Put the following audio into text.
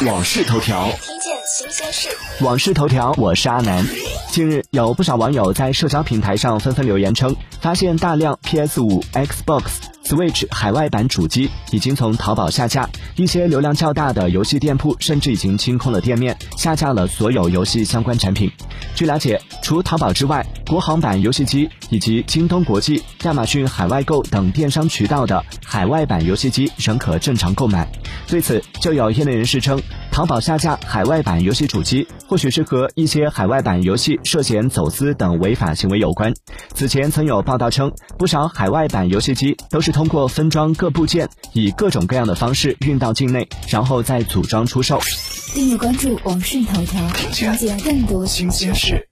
往事头条，听见新鲜事。往事头条，我是阿南。近日，有不少网友在社交平台上纷纷留言称，发现大量 PS 五、Xbox、Switch 海外版主机已经从淘宝下架，一些流量较大的游戏店铺甚至已经清空了店面，下架了所有游戏相关产品。据了解，除淘宝之外，国行版游戏机以及京东国际、亚马逊海外购等电商渠道的海外版游戏机仍可正常购买。对此，就有业内人士称，淘宝下架海外版游戏主机，或许是和一些海外版游戏涉嫌走私等违法行为有关。此前曾有报道称，不少海外版游戏机都是通过分装各部件，以各种各样的方式运到境内，然后再组装出售。订阅关注网讯头条，了解更多新鲜事。